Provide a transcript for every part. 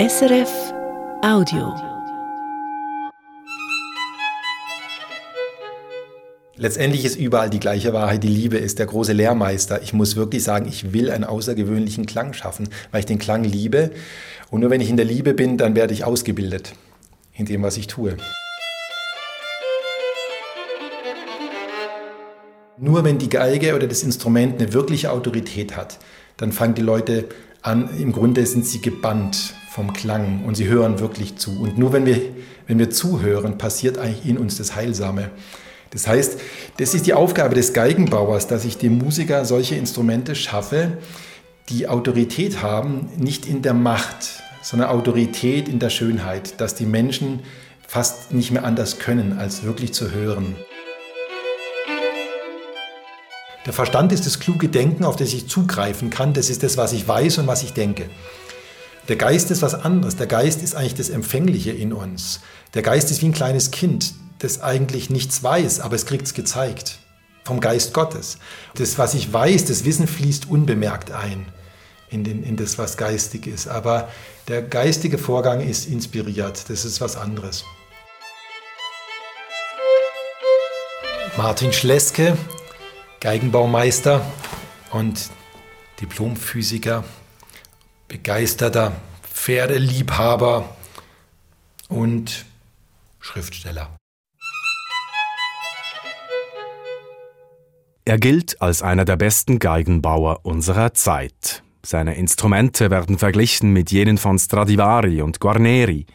SRF Audio. Letztendlich ist überall die gleiche Wahrheit. Die Liebe ist der große Lehrmeister. Ich muss wirklich sagen, ich will einen außergewöhnlichen Klang schaffen, weil ich den Klang liebe. Und nur wenn ich in der Liebe bin, dann werde ich ausgebildet in dem, was ich tue. Nur wenn die Geige oder das Instrument eine wirkliche Autorität hat, dann fangen die Leute an, im Grunde sind sie gebannt vom Klang und sie hören wirklich zu. Und nur wenn wir, wenn wir zuhören, passiert eigentlich in uns das Heilsame. Das heißt, das ist die Aufgabe des Geigenbauers, dass ich dem Musiker solche Instrumente schaffe, die Autorität haben, nicht in der Macht, sondern Autorität in der Schönheit, dass die Menschen fast nicht mehr anders können, als wirklich zu hören. Der Verstand ist das kluge Denken, auf das ich zugreifen kann. Das ist das, was ich weiß und was ich denke. Der Geist ist was anderes. Der Geist ist eigentlich das Empfängliche in uns. Der Geist ist wie ein kleines Kind das eigentlich nichts weiß, aber es kriegt es gezeigt vom Geist Gottes. Das, was ich weiß, das Wissen fließt unbemerkt ein in, den, in das, was geistig ist. Aber der geistige Vorgang ist inspiriert. Das ist was anderes. Martin Schleske, Geigenbaumeister und Diplomphysiker, begeisterter Pferdeliebhaber und Schriftsteller. Er gilt als einer der besten Geigenbauer unserer Zeit. Seine Instrumente werden verglichen mit jenen von Stradivari und Guarneri.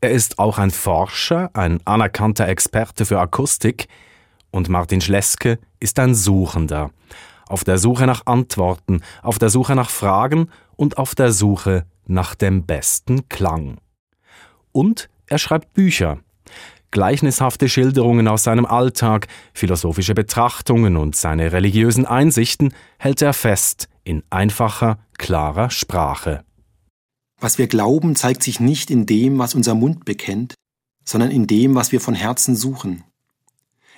Er ist auch ein Forscher, ein anerkannter Experte für Akustik und Martin Schleske ist ein Suchender. Auf der Suche nach Antworten, auf der Suche nach Fragen und auf der Suche nach dem besten Klang. Und er schreibt Bücher gleichnishafte Schilderungen aus seinem Alltag, philosophische Betrachtungen und seine religiösen Einsichten hält er fest in einfacher, klarer Sprache. Was wir glauben, zeigt sich nicht in dem, was unser Mund bekennt, sondern in dem, was wir von Herzen suchen.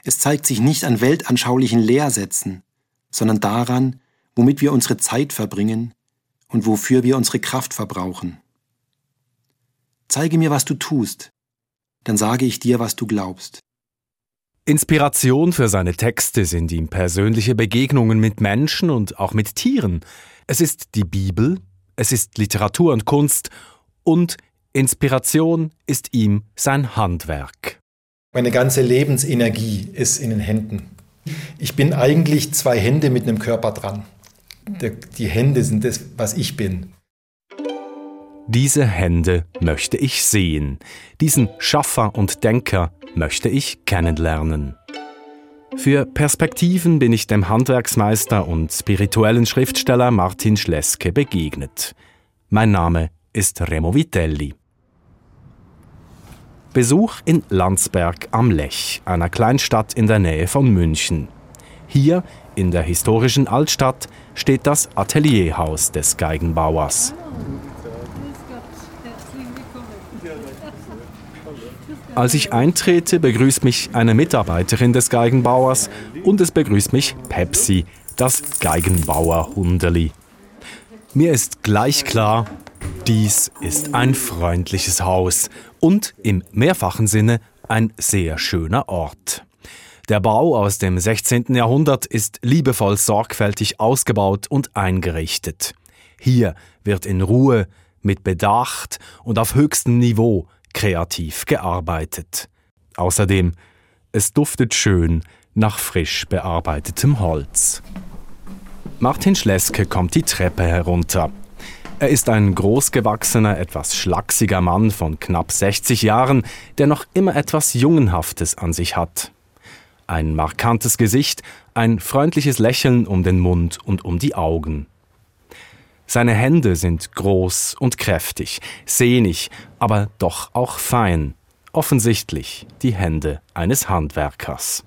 Es zeigt sich nicht an weltanschaulichen Lehrsätzen, sondern daran, womit wir unsere Zeit verbringen und wofür wir unsere Kraft verbrauchen. Zeige mir, was du tust, dann sage ich dir, was du glaubst. Inspiration für seine Texte sind ihm persönliche Begegnungen mit Menschen und auch mit Tieren. Es ist die Bibel, es ist Literatur und Kunst und Inspiration ist ihm sein Handwerk. Meine ganze Lebensenergie ist in den Händen. Ich bin eigentlich zwei Hände mit einem Körper dran. Die Hände sind das, was ich bin. Diese Hände möchte ich sehen. Diesen Schaffer und Denker möchte ich kennenlernen. Für Perspektiven bin ich dem Handwerksmeister und spirituellen Schriftsteller Martin Schleske begegnet. Mein Name ist Remo Vitelli. Besuch in Landsberg am Lech, einer Kleinstadt in der Nähe von München. Hier, in der historischen Altstadt, steht das Atelierhaus des Geigenbauers. Als ich eintrete, begrüßt mich eine Mitarbeiterin des Geigenbauers und es begrüßt mich Pepsi, das Geigenbauer-Hundeli. Mir ist gleich klar, dies ist ein freundliches Haus und im mehrfachen Sinne ein sehr schöner Ort. Der Bau aus dem 16. Jahrhundert ist liebevoll sorgfältig ausgebaut und eingerichtet. Hier wird in Ruhe, mit Bedacht und auf höchstem Niveau kreativ gearbeitet. Außerdem, es duftet schön nach frisch bearbeitetem Holz. Martin Schleske kommt die Treppe herunter. Er ist ein großgewachsener, etwas schlachsiger Mann von knapp 60 Jahren, der noch immer etwas Jungenhaftes an sich hat. Ein markantes Gesicht, ein freundliches Lächeln um den Mund und um die Augen. Seine Hände sind groß und kräftig, sehnig, aber doch auch fein. Offensichtlich die Hände eines Handwerkers.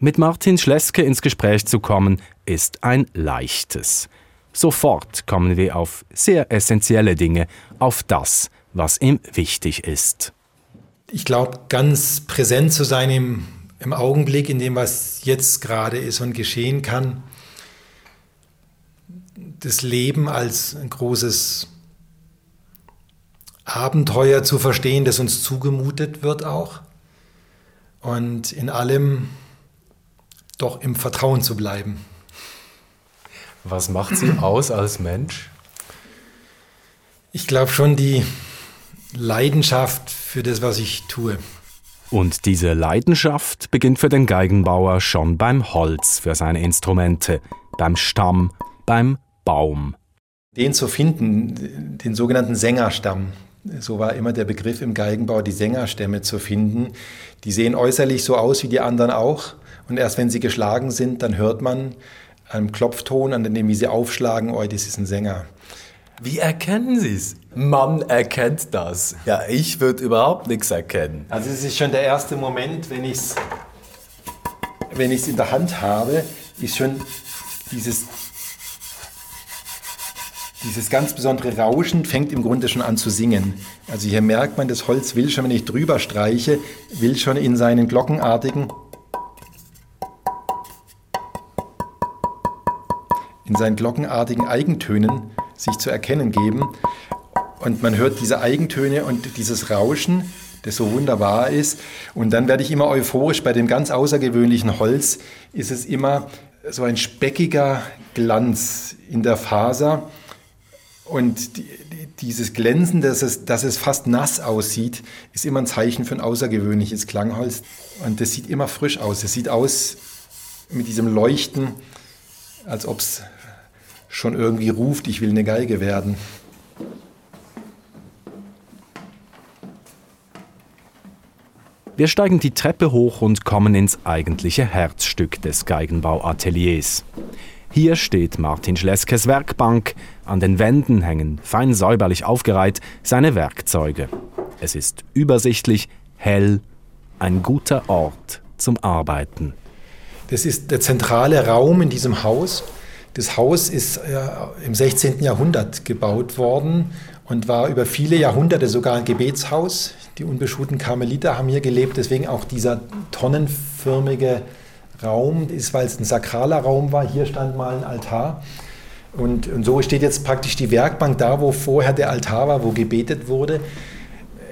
Mit Martin Schleske ins Gespräch zu kommen, ist ein leichtes. Sofort kommen wir auf sehr essentielle Dinge, auf das, was ihm wichtig ist. Ich glaube, ganz präsent zu sein im, im Augenblick, in dem, was jetzt gerade ist und geschehen kann, das Leben als ein großes Abenteuer zu verstehen, das uns zugemutet wird auch. Und in allem doch im Vertrauen zu bleiben. Was macht Sie aus als Mensch? Ich glaube schon die Leidenschaft für das, was ich tue. Und diese Leidenschaft beginnt für den Geigenbauer schon beim Holz für seine Instrumente, beim Stamm, beim Baum. Den zu finden, den sogenannten Sängerstamm, so war immer der Begriff im Geigenbau, die Sängerstämme zu finden. Die sehen äußerlich so aus wie die anderen auch. Und erst wenn sie geschlagen sind, dann hört man einem Klopfton, an dem wie sie aufschlagen, oh, das ist ein Sänger. Wie erkennen Sie es? Man erkennt das. Ja, ich würde überhaupt nichts erkennen. Also es ist schon der erste Moment, wenn ich es wenn in der Hand habe, ist schon dieses, dieses ganz besondere Rauschen fängt im Grunde schon an zu singen. Also hier merkt man, das Holz will schon, wenn ich drüber streiche, will schon in seinen glockenartigen in seinen glockenartigen Eigentönen sich zu erkennen geben. Und man hört diese Eigentöne und dieses Rauschen, das so wunderbar ist. Und dann werde ich immer euphorisch. Bei dem ganz außergewöhnlichen Holz ist es immer so ein speckiger Glanz in der Faser. Und die, dieses Glänzen, dass es, dass es fast nass aussieht, ist immer ein Zeichen für ein außergewöhnliches Klangholz. Und das sieht immer frisch aus. Es sieht aus mit diesem Leuchten, als ob es schon irgendwie ruft, ich will eine Geige werden. Wir steigen die Treppe hoch und kommen ins eigentliche Herzstück des Geigenbauateliers. Hier steht Martin Schleskes Werkbank. An den Wänden hängen, fein säuberlich aufgereiht, seine Werkzeuge. Es ist übersichtlich, hell, ein guter Ort zum Arbeiten. Das ist der zentrale Raum in diesem Haus. Das Haus ist äh, im 16. Jahrhundert gebaut worden und war über viele Jahrhunderte sogar ein Gebetshaus. Die unbeschuhten Karmeliter haben hier gelebt, deswegen auch dieser tonnenförmige Raum ist, weil es ein sakraler Raum war. Hier stand mal ein Altar. Und, und so steht jetzt praktisch die Werkbank da, wo vorher der Altar war, wo gebetet wurde.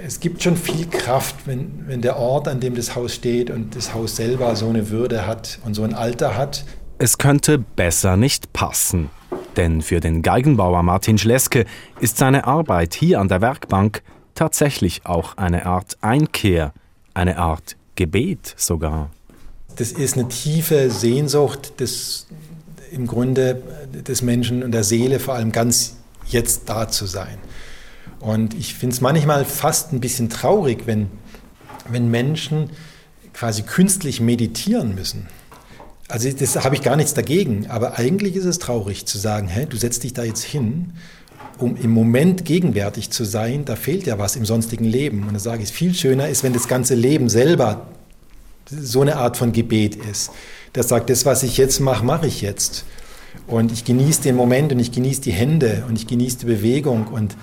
Es gibt schon viel Kraft, wenn, wenn der Ort, an dem das Haus steht und das Haus selber so eine Würde hat und so ein Alter hat, es könnte besser nicht passen. Denn für den Geigenbauer Martin Schleske ist seine Arbeit hier an der Werkbank tatsächlich auch eine Art Einkehr, eine Art Gebet sogar. Das ist eine tiefe Sehnsucht des, im Grunde des Menschen und der Seele, vor allem ganz jetzt da zu sein. Und ich finde es manchmal fast ein bisschen traurig, wenn, wenn Menschen quasi künstlich meditieren müssen. Also das habe ich gar nichts dagegen, aber eigentlich ist es traurig zu sagen, hä, du setzt dich da jetzt hin, um im Moment gegenwärtig zu sein, da fehlt ja was im sonstigen Leben. Und da sage ich, viel schöner ist, wenn das ganze Leben selber so eine Art von Gebet ist. Das sagt, das, was ich jetzt mache, mache ich jetzt. Und ich genieße den Moment und ich genieße die Hände und ich genieße die Bewegung. Und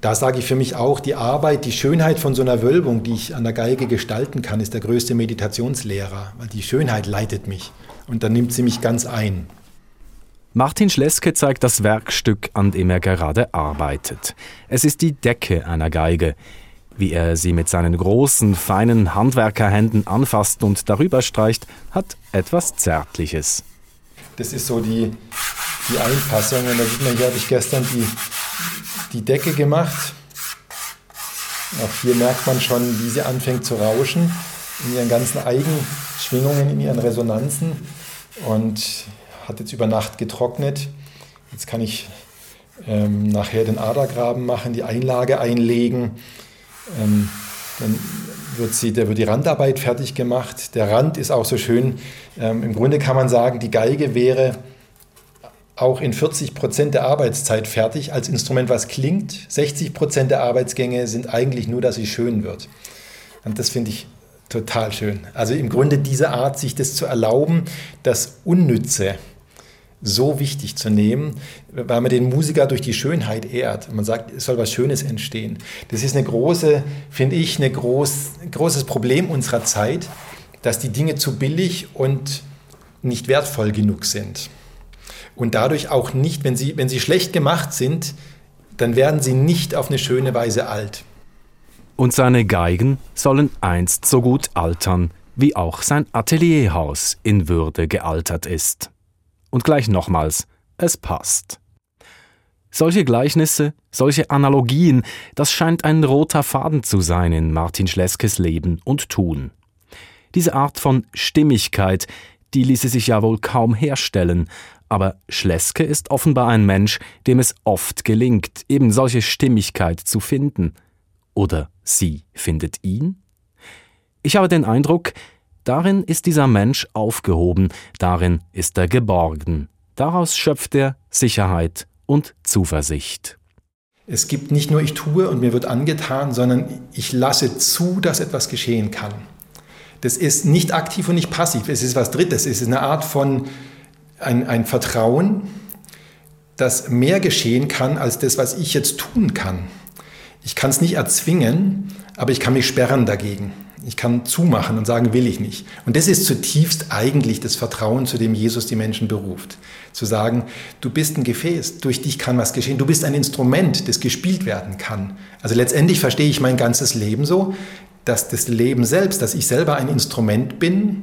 da sage ich für mich auch, die Arbeit, die Schönheit von so einer Wölbung, die ich an der Geige gestalten kann, ist der größte Meditationslehrer, weil die Schönheit leitet mich und dann nimmt sie mich ganz ein. Martin Schleske zeigt das Werkstück, an dem er gerade arbeitet. Es ist die Decke einer Geige. Wie er sie mit seinen großen, feinen Handwerkerhänden anfasst und darüber streicht, hat etwas Zärtliches. Das ist so die, die Einfassung. Und da sieht man, hier habe ich gestern die, die Decke gemacht. Auch hier merkt man schon, wie sie anfängt zu rauschen in ihren ganzen Eigenschwingungen, in ihren Resonanzen und hat jetzt über Nacht getrocknet. Jetzt kann ich ähm, nachher den Adergraben machen, die Einlage einlegen. Ähm, dann wird, sie, der wird die Randarbeit fertig gemacht. Der Rand ist auch so schön. Ähm, Im Grunde kann man sagen, die Geige wäre auch in 40 Prozent der Arbeitszeit fertig als Instrument, was klingt. 60 Prozent der Arbeitsgänge sind eigentlich nur, dass sie schön wird. Und das finde ich Total schön. Also im Grunde diese Art, sich das zu erlauben, das Unnütze so wichtig zu nehmen, weil man den Musiker durch die Schönheit ehrt. Man sagt, es soll was Schönes entstehen. Das ist eine große, finde ich, ein groß, großes Problem unserer Zeit, dass die Dinge zu billig und nicht wertvoll genug sind. Und dadurch auch nicht, wenn sie, wenn sie schlecht gemacht sind, dann werden sie nicht auf eine schöne Weise alt. Und seine Geigen sollen einst so gut altern, wie auch sein Atelierhaus in Würde gealtert ist. Und gleich nochmals, es passt. Solche Gleichnisse, solche Analogien, das scheint ein roter Faden zu sein in Martin Schleskes Leben und Tun. Diese Art von Stimmigkeit, die ließe sich ja wohl kaum herstellen, aber Schleske ist offenbar ein Mensch, dem es oft gelingt, eben solche Stimmigkeit zu finden. Oder sie findet ihn? Ich habe den Eindruck, darin ist dieser Mensch aufgehoben, darin ist er geborgen, daraus schöpft er Sicherheit und Zuversicht. Es gibt nicht nur ich tue und mir wird angetan, sondern ich lasse zu, dass etwas geschehen kann. Das ist nicht aktiv und nicht passiv, es ist was Drittes, es ist eine Art von ein, ein Vertrauen, dass mehr geschehen kann als das, was ich jetzt tun kann. Ich kann es nicht erzwingen, aber ich kann mich sperren dagegen. Ich kann zumachen und sagen, will ich nicht. Und das ist zutiefst eigentlich das Vertrauen, zu dem Jesus die Menschen beruft. Zu sagen, du bist ein Gefäß, durch dich kann was geschehen. Du bist ein Instrument, das gespielt werden kann. Also letztendlich verstehe ich mein ganzes Leben so, dass das Leben selbst, dass ich selber ein Instrument bin.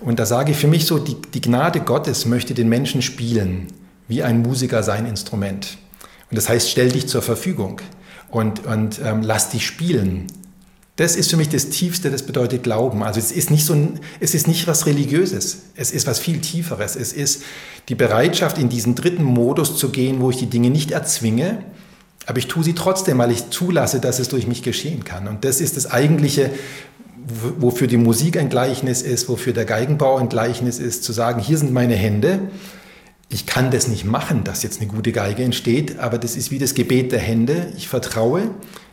Und da sage ich für mich so, die, die Gnade Gottes möchte den Menschen spielen, wie ein Musiker sein Instrument. Und das heißt, stell dich zur Verfügung und, und ähm, lass dich spielen. Das ist für mich das Tiefste, das bedeutet Glauben. Also es ist nicht so es ist nicht was Religiöses. Es ist was viel Tieferes. Es ist die Bereitschaft, in diesen dritten Modus zu gehen, wo ich die Dinge nicht erzwinge, aber ich tue sie trotzdem, weil ich zulasse, dass es durch mich geschehen kann. Und das ist das eigentliche, wofür die Musik ein Gleichnis ist, wofür der Geigenbau ein Gleichnis ist, zu sagen, hier sind meine Hände. Ich kann das nicht machen, dass jetzt eine gute Geige entsteht, aber das ist wie das Gebet der Hände. Ich vertraue,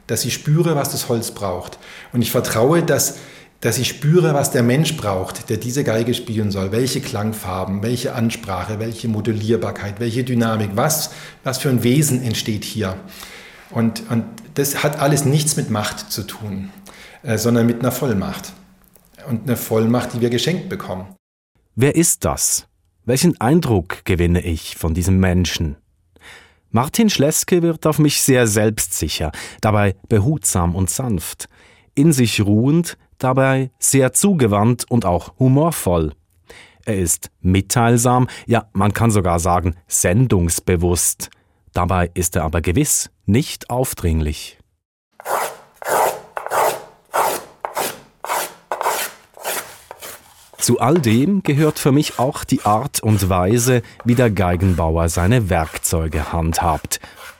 dass ich spüre, was das Holz braucht. Und ich vertraue, dass dass ich spüre, was der Mensch braucht, der diese Geige spielen soll. Welche Klangfarben, welche Ansprache, welche Modellierbarkeit, welche Dynamik, was, was für ein Wesen entsteht hier. Und, und das hat alles nichts mit Macht zu tun, äh, sondern mit einer Vollmacht. Und eine Vollmacht, die wir geschenkt bekommen. Wer ist das? Welchen Eindruck gewinne ich von diesem Menschen? Martin Schleske wird auf mich sehr selbstsicher, dabei behutsam und sanft, in sich ruhend, dabei sehr zugewandt und auch humorvoll. Er ist mitteilsam, ja, man kann sogar sagen sendungsbewusst. Dabei ist er aber gewiss nicht aufdringlich. Zu all dem gehört für mich auch die Art und Weise, wie der Geigenbauer seine Werkzeuge handhabt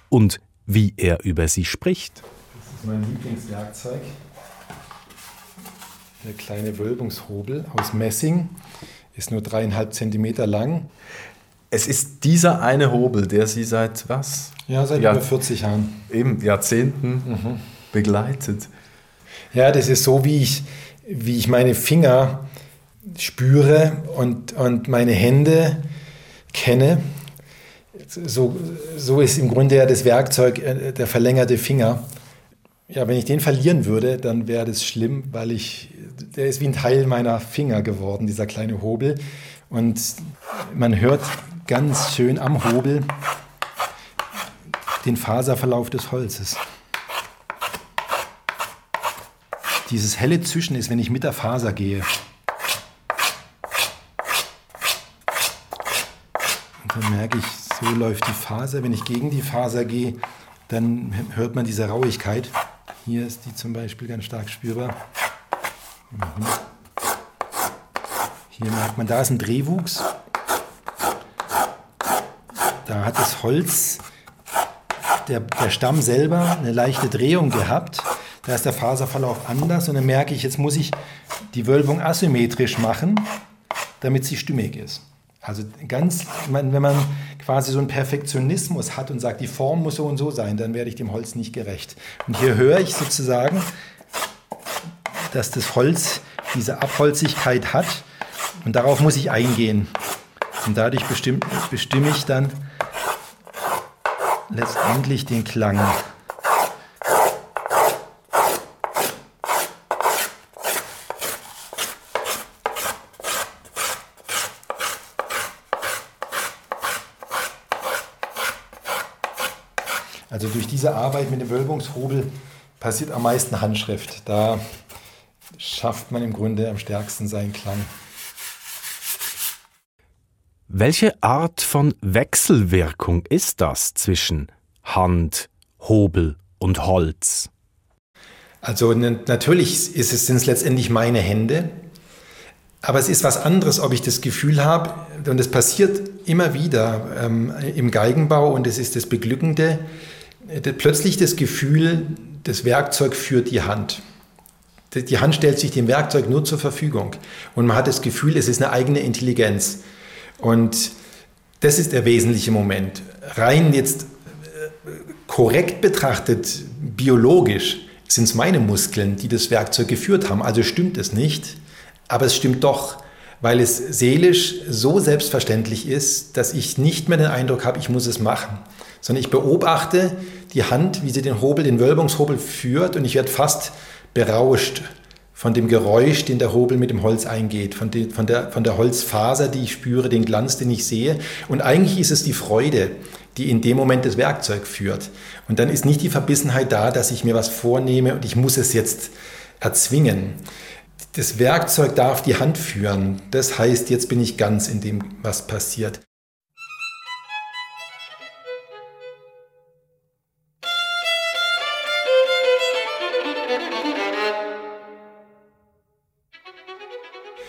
und wie er über sie spricht. Das ist mein Lieblingswerkzeug der kleine Wölbungshobel aus Messing, ist nur dreieinhalb Zentimeter lang. Es ist dieser eine Hobel, der Sie seit was? Ja, seit Jahr, über 40 Jahren. Eben, Jahrzehnten mhm. begleitet. Ja, das ist so, wie ich, wie ich meine Finger spüre und, und meine Hände kenne. So, so ist im Grunde ja das Werkzeug äh, der verlängerte Finger. Ja, wenn ich den verlieren würde, dann wäre das schlimm, weil ich, der ist wie ein Teil meiner Finger geworden, dieser kleine Hobel. Und man hört ganz schön am Hobel den Faserverlauf des Holzes. Dieses helle Zischen ist, wenn ich mit der Faser gehe. Dann merke ich, so läuft die Faser. Wenn ich gegen die Faser gehe, dann hört man diese Rauigkeit. Hier ist die zum Beispiel ganz stark spürbar. Mhm. Hier merkt man, da ist ein Drehwuchs. Da hat das Holz, der, der Stamm selber, eine leichte Drehung gehabt. Da ist der Faserverlauf anders und dann merke ich, jetzt muss ich die Wölbung asymmetrisch machen, damit sie stimmig ist. Also ganz, wenn man quasi so einen Perfektionismus hat und sagt, die Form muss so und so sein, dann werde ich dem Holz nicht gerecht. Und hier höre ich sozusagen, dass das Holz diese Abholzigkeit hat und darauf muss ich eingehen. Und dadurch bestimm, bestimme ich dann letztendlich den Klang. Also durch diese Arbeit mit dem Wölbungshobel passiert am meisten Handschrift. Da schafft man im Grunde am stärksten seinen Klang. Welche Art von Wechselwirkung ist das zwischen Hand, Hobel und Holz? Also natürlich ist es, sind es letztendlich meine Hände, aber es ist was anderes, ob ich das Gefühl habe, und es passiert immer wieder ähm, im Geigenbau, und es ist das Beglückende, plötzlich das Gefühl, das Werkzeug führt die Hand. Die Hand stellt sich dem Werkzeug nur zur Verfügung. Und man hat das Gefühl, es ist eine eigene Intelligenz. Und das ist der wesentliche Moment. Rein jetzt äh, korrekt betrachtet, biologisch, sind es meine Muskeln, die das Werkzeug geführt haben. Also stimmt es nicht. Aber es stimmt doch, weil es seelisch so selbstverständlich ist, dass ich nicht mehr den Eindruck habe, ich muss es machen, sondern ich beobachte die Hand, wie sie den Hobel, den Wölbungshobel führt und ich werde fast berauscht von dem Geräusch, den der Hobel mit dem Holz eingeht, von, die, von, der, von der Holzfaser, die ich spüre, den Glanz, den ich sehe. Und eigentlich ist es die Freude, die in dem Moment das Werkzeug führt. Und dann ist nicht die Verbissenheit da, dass ich mir was vornehme und ich muss es jetzt erzwingen das Werkzeug darf die Hand führen. Das heißt, jetzt bin ich ganz in dem, was passiert.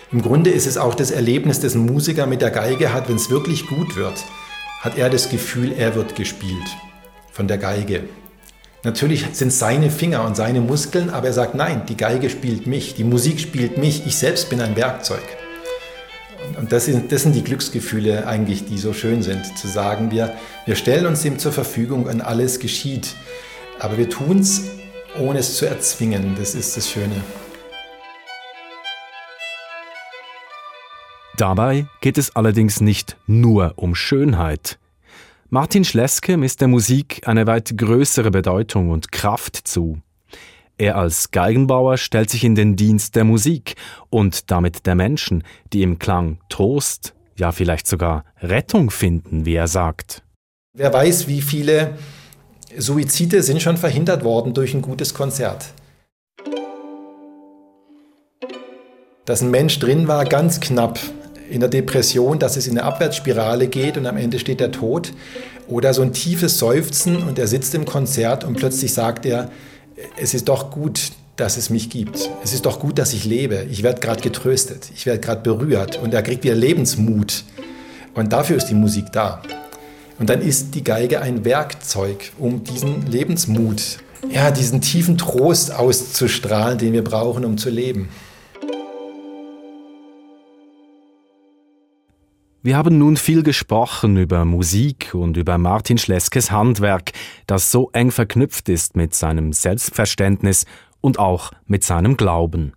Im Grunde ist es auch das Erlebnis, das ein Musiker mit der Geige hat, wenn es wirklich gut wird, hat er das Gefühl, er wird gespielt von der Geige. Natürlich sind es seine Finger und seine Muskeln, aber er sagt, nein, die Geige spielt mich, die Musik spielt mich, ich selbst bin ein Werkzeug. Und das sind, das sind die Glücksgefühle eigentlich, die so schön sind, zu sagen, wir, wir stellen uns dem zur Verfügung und alles geschieht. Aber wir tun es, ohne es zu erzwingen. Das ist das Schöne. Dabei geht es allerdings nicht nur um Schönheit. Martin Schleske misst der Musik eine weit größere Bedeutung und Kraft zu. Er als Geigenbauer stellt sich in den Dienst der Musik und damit der Menschen, die im Klang Trost, ja vielleicht sogar Rettung finden, wie er sagt. Wer weiß, wie viele Suizide sind schon verhindert worden durch ein gutes Konzert. Dass ein Mensch drin war, ganz knapp, in der Depression, dass es in eine Abwärtsspirale geht und am Ende steht der Tod. Oder so ein tiefes Seufzen und er sitzt im Konzert und plötzlich sagt er, es ist doch gut, dass es mich gibt. Es ist doch gut, dass ich lebe. Ich werde gerade getröstet. Ich werde gerade berührt. Und er kriegt wieder Lebensmut. Und dafür ist die Musik da. Und dann ist die Geige ein Werkzeug, um diesen Lebensmut, ja, diesen tiefen Trost auszustrahlen, den wir brauchen, um zu leben. Wir haben nun viel gesprochen über Musik und über Martin Schleskes Handwerk, das so eng verknüpft ist mit seinem Selbstverständnis und auch mit seinem Glauben.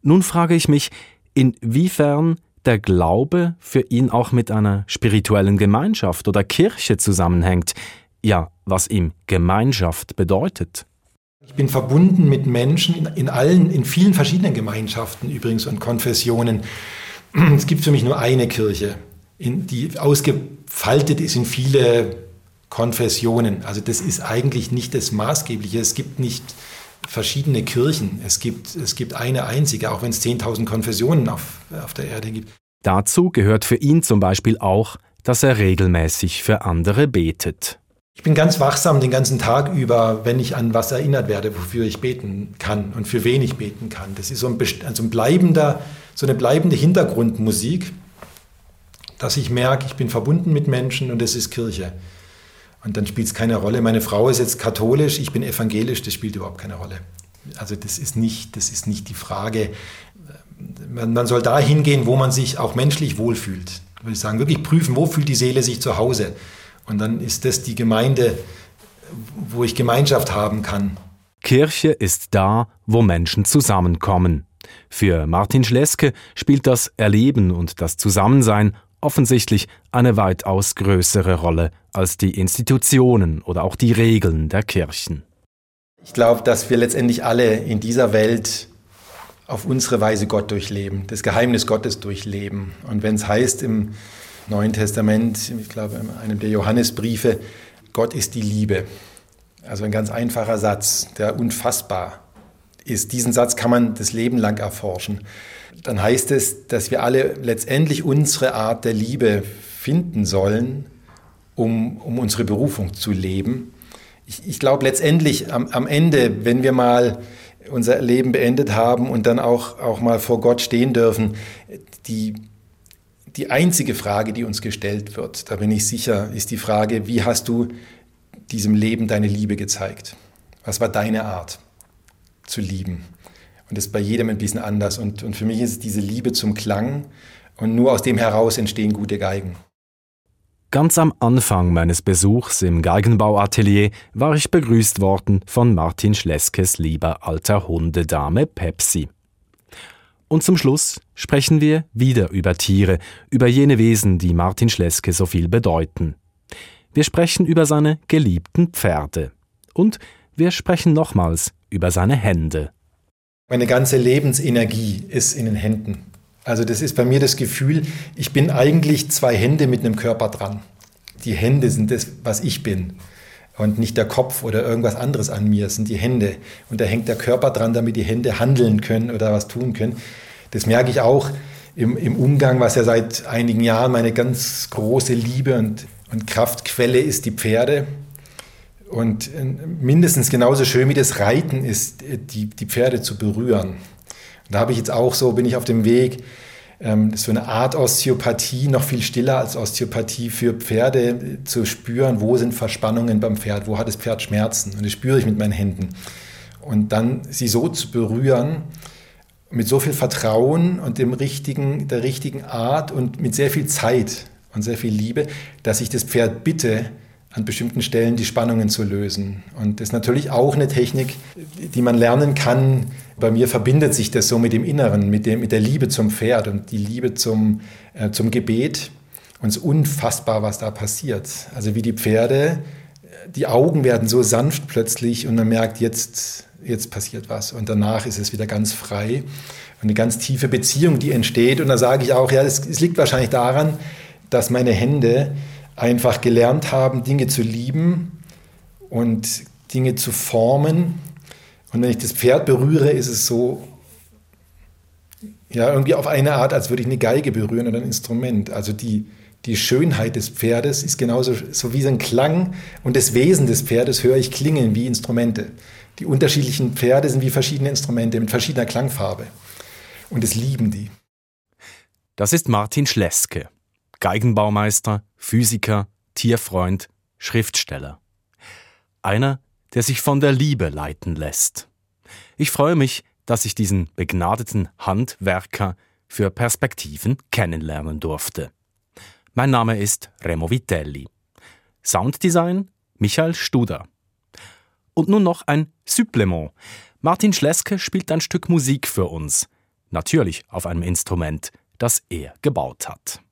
Nun frage ich mich, inwiefern der Glaube für ihn auch mit einer spirituellen Gemeinschaft oder Kirche zusammenhängt, ja, was ihm Gemeinschaft bedeutet. Ich bin verbunden mit Menschen in allen, in vielen verschiedenen Gemeinschaften übrigens und Konfessionen. Es gibt für mich nur eine Kirche, die ausgefaltet ist in viele Konfessionen. Also das ist eigentlich nicht das Maßgebliche. Es gibt nicht verschiedene Kirchen. Es gibt, es gibt eine einzige, auch wenn es 10.000 Konfessionen auf, auf der Erde gibt. Dazu gehört für ihn zum Beispiel auch, dass er regelmäßig für andere betet. Ich bin ganz wachsam den ganzen Tag über, wenn ich an was erinnert werde, wofür ich beten kann und für wen ich beten kann. Das ist so ein, also ein bleibender, so eine bleibende Hintergrundmusik, dass ich merke, ich bin verbunden mit Menschen und es ist Kirche. Und dann spielt es keine Rolle. Meine Frau ist jetzt katholisch, ich bin evangelisch, das spielt überhaupt keine Rolle. Also das ist nicht, das ist nicht die Frage. Man, soll da hingehen, wo man sich auch menschlich wohlfühlt. Würde ich sagen, wirklich prüfen, wo fühlt die Seele sich zu Hause. Und dann ist das die Gemeinde, wo ich Gemeinschaft haben kann. Kirche ist da, wo Menschen zusammenkommen. Für Martin Schleske spielt das Erleben und das Zusammensein offensichtlich eine weitaus größere Rolle als die Institutionen oder auch die Regeln der Kirchen. Ich glaube, dass wir letztendlich alle in dieser Welt auf unsere Weise Gott durchleben, das Geheimnis Gottes durchleben. Und wenn es heißt im Neuen Testament, ich glaube in einem der Johannesbriefe, Gott ist die Liebe. Also ein ganz einfacher Satz, der unfassbar ist. Diesen Satz kann man das Leben lang erforschen. Dann heißt es, dass wir alle letztendlich unsere Art der Liebe finden sollen, um, um unsere Berufung zu leben. Ich, ich glaube letztendlich am, am Ende, wenn wir mal unser Leben beendet haben und dann auch, auch mal vor Gott stehen dürfen, die, die einzige Frage, die uns gestellt wird, da bin ich sicher, ist die Frage, wie hast du diesem Leben deine Liebe gezeigt? Was war deine Art zu lieben? Und das ist bei jedem ein bisschen anders. Und, und für mich ist es diese Liebe zum Klang und nur aus dem heraus entstehen gute Geigen. Ganz am Anfang meines Besuchs im Geigenbauatelier war ich begrüßt worden von Martin Schleskes lieber alter Hundedame Pepsi. Und zum Schluss sprechen wir wieder über Tiere, über jene Wesen, die Martin Schleske so viel bedeuten. Wir sprechen über seine geliebten Pferde. Und wir sprechen nochmals über seine Hände. Meine ganze Lebensenergie ist in den Händen. Also das ist bei mir das Gefühl, ich bin eigentlich zwei Hände mit einem Körper dran. Die Hände sind das, was ich bin. Und nicht der Kopf oder irgendwas anderes an mir, es sind die Hände. Und da hängt der Körper dran, damit die Hände handeln können oder was tun können. Das merke ich auch im, im Umgang, was ja seit einigen Jahren meine ganz große Liebe und, und Kraftquelle ist, die Pferde. Und äh, mindestens genauso schön wie das Reiten ist, äh, die, die Pferde zu berühren. Und da habe ich jetzt auch so, bin ich auf dem Weg, ähm, so eine Art Osteopathie, noch viel stiller als Osteopathie für Pferde, äh, zu spüren, wo sind Verspannungen beim Pferd, wo hat das Pferd Schmerzen. Und das spüre ich mit meinen Händen. Und dann sie so zu berühren, mit so viel Vertrauen und dem richtigen, der richtigen Art und mit sehr viel Zeit und sehr viel Liebe, dass ich das Pferd bitte, an bestimmten Stellen die Spannungen zu lösen. Und das ist natürlich auch eine Technik, die man lernen kann. Bei mir verbindet sich das so mit dem Inneren, mit, dem, mit der Liebe zum Pferd und die Liebe zum, äh, zum Gebet. Und es ist unfassbar, was da passiert. Also wie die Pferde, die Augen werden so sanft plötzlich und man merkt, jetzt, jetzt passiert was. Und danach ist es wieder ganz frei. Und eine ganz tiefe Beziehung, die entsteht. Und da sage ich auch, ja, es, es liegt wahrscheinlich daran, dass meine Hände einfach gelernt haben, Dinge zu lieben und Dinge zu formen. Und wenn ich das Pferd berühre, ist es so, ja, irgendwie auf eine Art, als würde ich eine Geige berühren oder ein Instrument. Also die, die Schönheit des Pferdes ist genauso so wie so ein Klang und das Wesen des Pferdes höre ich klingen wie Instrumente. Die unterschiedlichen Pferde sind wie verschiedene Instrumente mit verschiedener Klangfarbe. Und es lieben die. Das ist Martin Schleske. Geigenbaumeister, Physiker, Tierfreund, Schriftsteller. Einer, der sich von der Liebe leiten lässt. Ich freue mich, dass ich diesen begnadeten Handwerker für Perspektiven kennenlernen durfte. Mein Name ist Remo Vitelli. Sounddesign Michael Studer. Und nun noch ein Supplement. Martin Schleske spielt ein Stück Musik für uns. Natürlich auf einem Instrument, das er gebaut hat.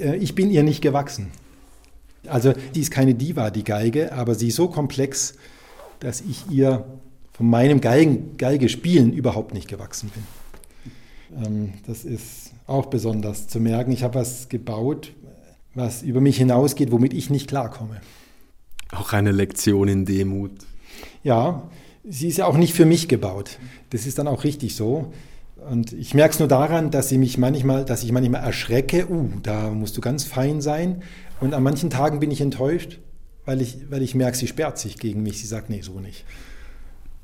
Ich bin ihr nicht gewachsen. Also die ist keine Diva, die Geige, aber sie ist so komplex, dass ich ihr von meinem Geigen, Geigespielen überhaupt nicht gewachsen bin. Ähm, das ist auch besonders zu merken. Ich habe was gebaut, was über mich hinausgeht, womit ich nicht klarkomme. Auch eine Lektion in Demut. Ja, sie ist ja auch nicht für mich gebaut. Das ist dann auch richtig so. Und ich merke es nur daran, dass sie mich manchmal, dass ich manchmal erschrecke, uh, da musst du ganz fein sein. Und an manchen Tagen bin ich enttäuscht, weil ich, weil ich merke, sie sperrt sich gegen mich. Sie sagt, nee, so nicht.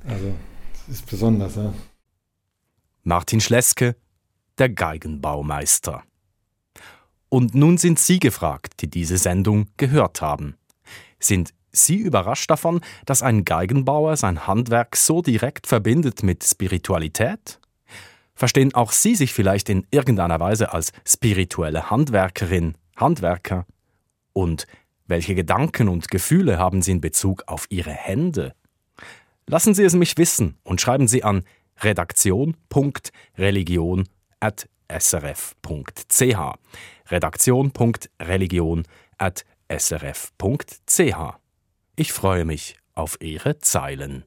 Also, das ist besonders. Ja. Martin Schleske, der Geigenbaumeister. Und nun sind Sie gefragt, die diese Sendung gehört haben. Sind Sie überrascht davon, dass ein Geigenbauer sein Handwerk so direkt verbindet mit Spiritualität? Verstehen auch Sie sich vielleicht in irgendeiner Weise als spirituelle Handwerkerin, Handwerker? Und welche Gedanken und Gefühle haben Sie in Bezug auf Ihre Hände? Lassen Sie es mich wissen und schreiben Sie an redaktion.religion.srf.ch redaktion.religion.srf.ch Ich freue mich auf Ihre Zeilen.